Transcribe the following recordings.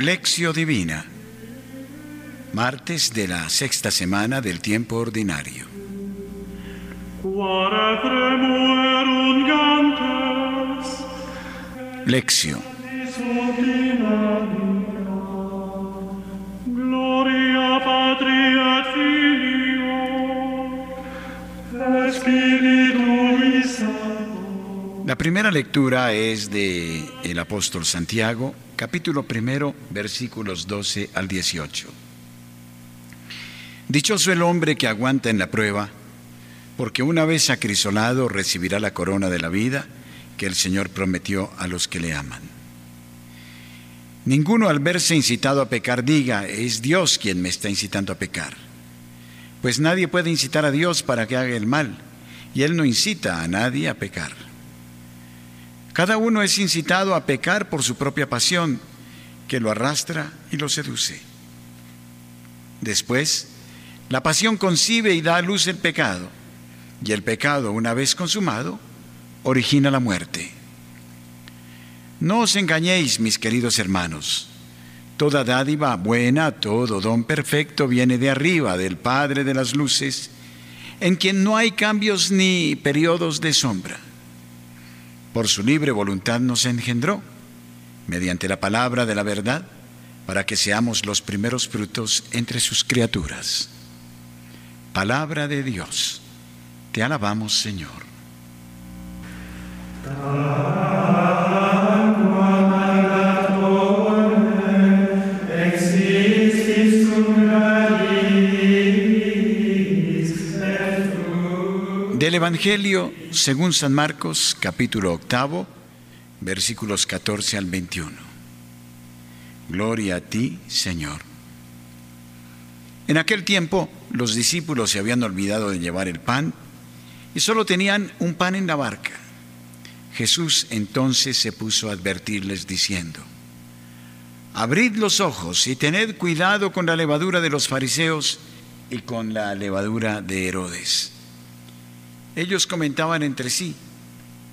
Lección Divina, martes de la sexta semana del tiempo ordinario. Lección. Primera lectura es de el apóstol Santiago, capítulo primero, versículos 12 al 18. Dichoso el hombre que aguanta en la prueba, porque una vez acrisolado recibirá la corona de la vida que el Señor prometió a los que le aman. Ninguno al verse incitado a pecar diga, es Dios quien me está incitando a pecar. Pues nadie puede incitar a Dios para que haga el mal, y Él no incita a nadie a pecar. Cada uno es incitado a pecar por su propia pasión, que lo arrastra y lo seduce. Después, la pasión concibe y da a luz el pecado, y el pecado, una vez consumado, origina la muerte. No os engañéis, mis queridos hermanos. Toda dádiva buena, todo don perfecto viene de arriba, del Padre de las Luces, en quien no hay cambios ni periodos de sombra. Por su libre voluntad nos engendró, mediante la palabra de la verdad, para que seamos los primeros frutos entre sus criaturas. Palabra de Dios. Te alabamos, Señor. Evangelio según San Marcos, capítulo octavo, versículos 14 al 21. Gloria a ti, Señor. En aquel tiempo los discípulos se habían olvidado de llevar el pan y solo tenían un pan en la barca. Jesús entonces se puso a advertirles diciendo, Abrid los ojos y tened cuidado con la levadura de los fariseos y con la levadura de Herodes. Ellos comentaban entre sí,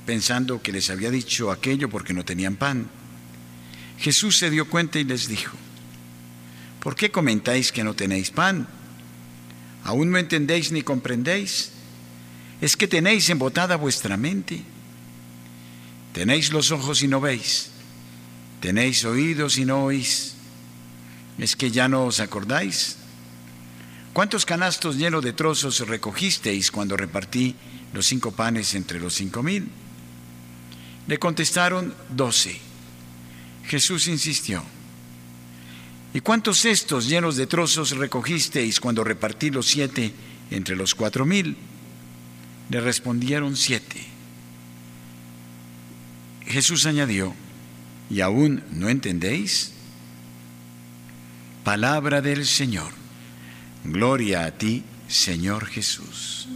pensando que les había dicho aquello porque no tenían pan. Jesús se dio cuenta y les dijo, ¿por qué comentáis que no tenéis pan? ¿Aún no entendéis ni comprendéis? ¿Es que tenéis embotada vuestra mente? ¿Tenéis los ojos y no veis? ¿Tenéis oídos y no oís? ¿Es que ya no os acordáis? ¿Cuántos canastos llenos de trozos recogisteis cuando repartí los cinco panes entre los cinco mil? Le contestaron doce. Jesús insistió. ¿Y cuántos cestos llenos de trozos recogisteis cuando repartí los siete entre los cuatro mil? Le respondieron siete. Jesús añadió, ¿y aún no entendéis? Palabra del Señor. Gloria a ti, Señor Jesús.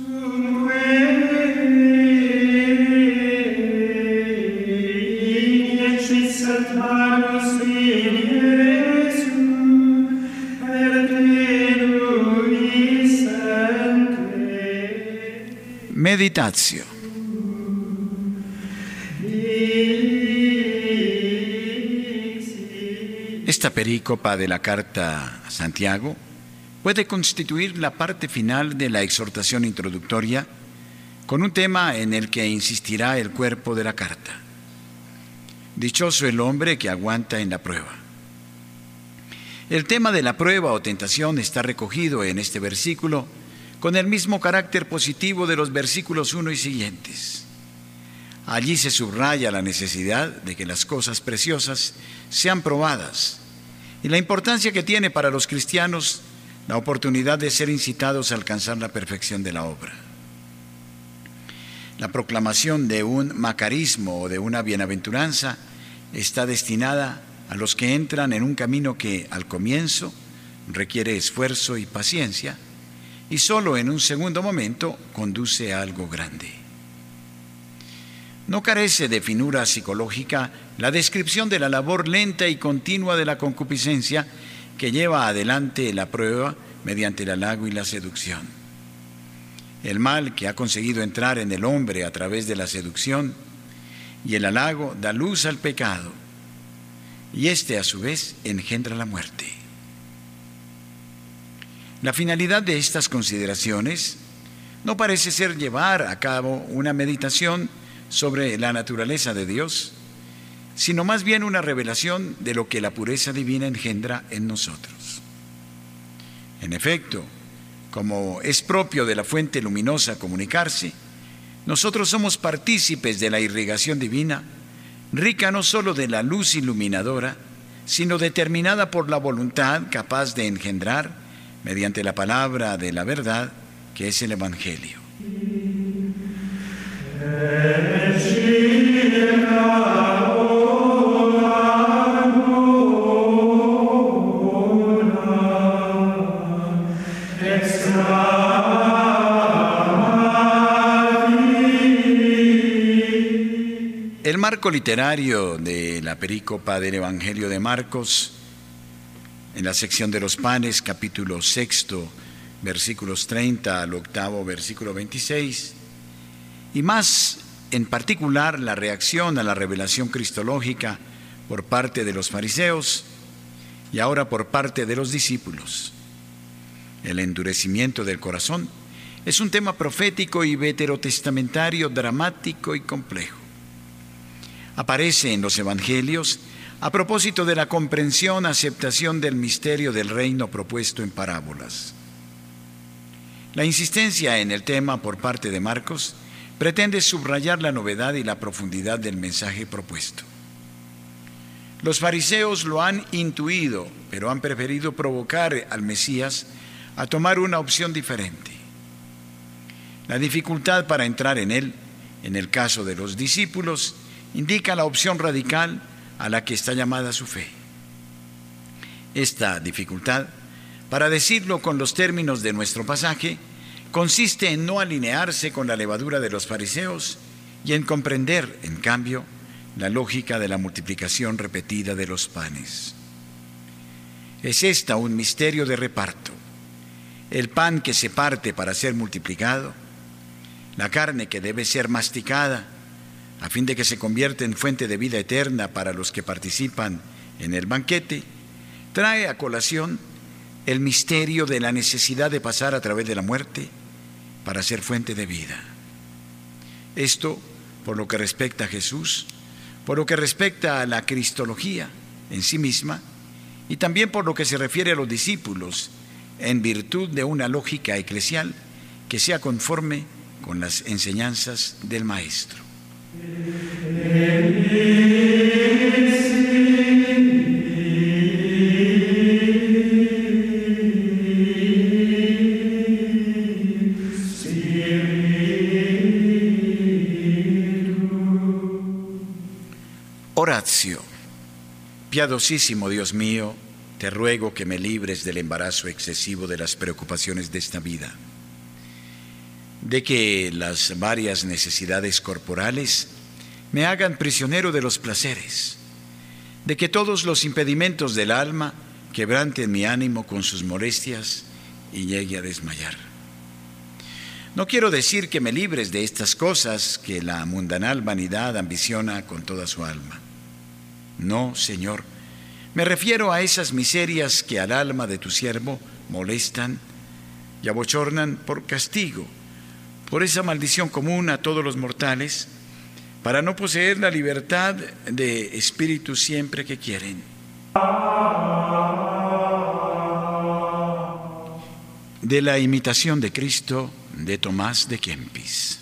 Esta perícopa de la carta a Santiago puede constituir la parte final de la exhortación introductoria con un tema en el que insistirá el cuerpo de la carta. Dichoso el hombre que aguanta en la prueba. El tema de la prueba o tentación está recogido en este versículo con el mismo carácter positivo de los versículos 1 y siguientes. Allí se subraya la necesidad de que las cosas preciosas sean probadas y la importancia que tiene para los cristianos la oportunidad de ser incitados a alcanzar la perfección de la obra. La proclamación de un macarismo o de una bienaventuranza está destinada a los que entran en un camino que al comienzo requiere esfuerzo y paciencia y solo en un segundo momento conduce a algo grande. No carece de finura psicológica la descripción de la labor lenta y continua de la concupiscencia que lleva adelante la prueba mediante el halago y la seducción. El mal que ha conseguido entrar en el hombre a través de la seducción y el halago da luz al pecado. y este a su vez engendra la muerte. La finalidad de estas consideraciones no parece ser llevar a cabo una meditación sobre la naturaleza de Dios, sino más bien una revelación de lo que la pureza divina engendra en nosotros. En efecto, como es propio de la fuente luminosa comunicarse, nosotros somos partícipes de la irrigación divina, rica no sólo de la luz iluminadora, sino determinada por la voluntad capaz de engendrar, mediante la palabra de la verdad, que es el Evangelio. El marco literario de la perícopa del Evangelio de Marcos, en la sección de los panes, capítulo sexto, versículos 30 al octavo, versículo 26, y más en particular la reacción a la revelación cristológica por parte de los fariseos y ahora por parte de los discípulos. El endurecimiento del corazón es un tema profético y veterotestamentario dramático y complejo. Aparece en los evangelios a propósito de la comprensión, aceptación del misterio del reino propuesto en parábolas. La insistencia en el tema por parte de Marcos pretende subrayar la novedad y la profundidad del mensaje propuesto. Los fariseos lo han intuido, pero han preferido provocar al Mesías a tomar una opción diferente. La dificultad para entrar en él, en el caso de los discípulos, indica la opción radical a la que está llamada su fe. Esta dificultad para decirlo con los términos de nuestro pasaje, consiste en no alinearse con la levadura de los fariseos y en comprender, en cambio, la lógica de la multiplicación repetida de los panes. Es esta un misterio de reparto. El pan que se parte para ser multiplicado, la carne que debe ser masticada, a fin de que se convierta en fuente de vida eterna para los que participan en el banquete, trae a colación el misterio de la necesidad de pasar a través de la muerte para ser fuente de vida. Esto por lo que respecta a Jesús, por lo que respecta a la cristología en sí misma y también por lo que se refiere a los discípulos en virtud de una lógica eclesial que sea conforme con las enseñanzas del Maestro. Oratio. Piadosísimo Dios mío, te ruego que me libres del embarazo excesivo de las preocupaciones de esta vida, de que las varias necesidades corporales me hagan prisionero de los placeres, de que todos los impedimentos del alma quebranten mi ánimo con sus molestias y llegue a desmayar. No quiero decir que me libres de estas cosas que la mundanal vanidad ambiciona con toda su alma. No, Señor, me refiero a esas miserias que al alma de tu siervo molestan y abochornan por castigo, por esa maldición común a todos los mortales, para no poseer la libertad de espíritu siempre que quieren. De la imitación de Cristo de Tomás de Kempis.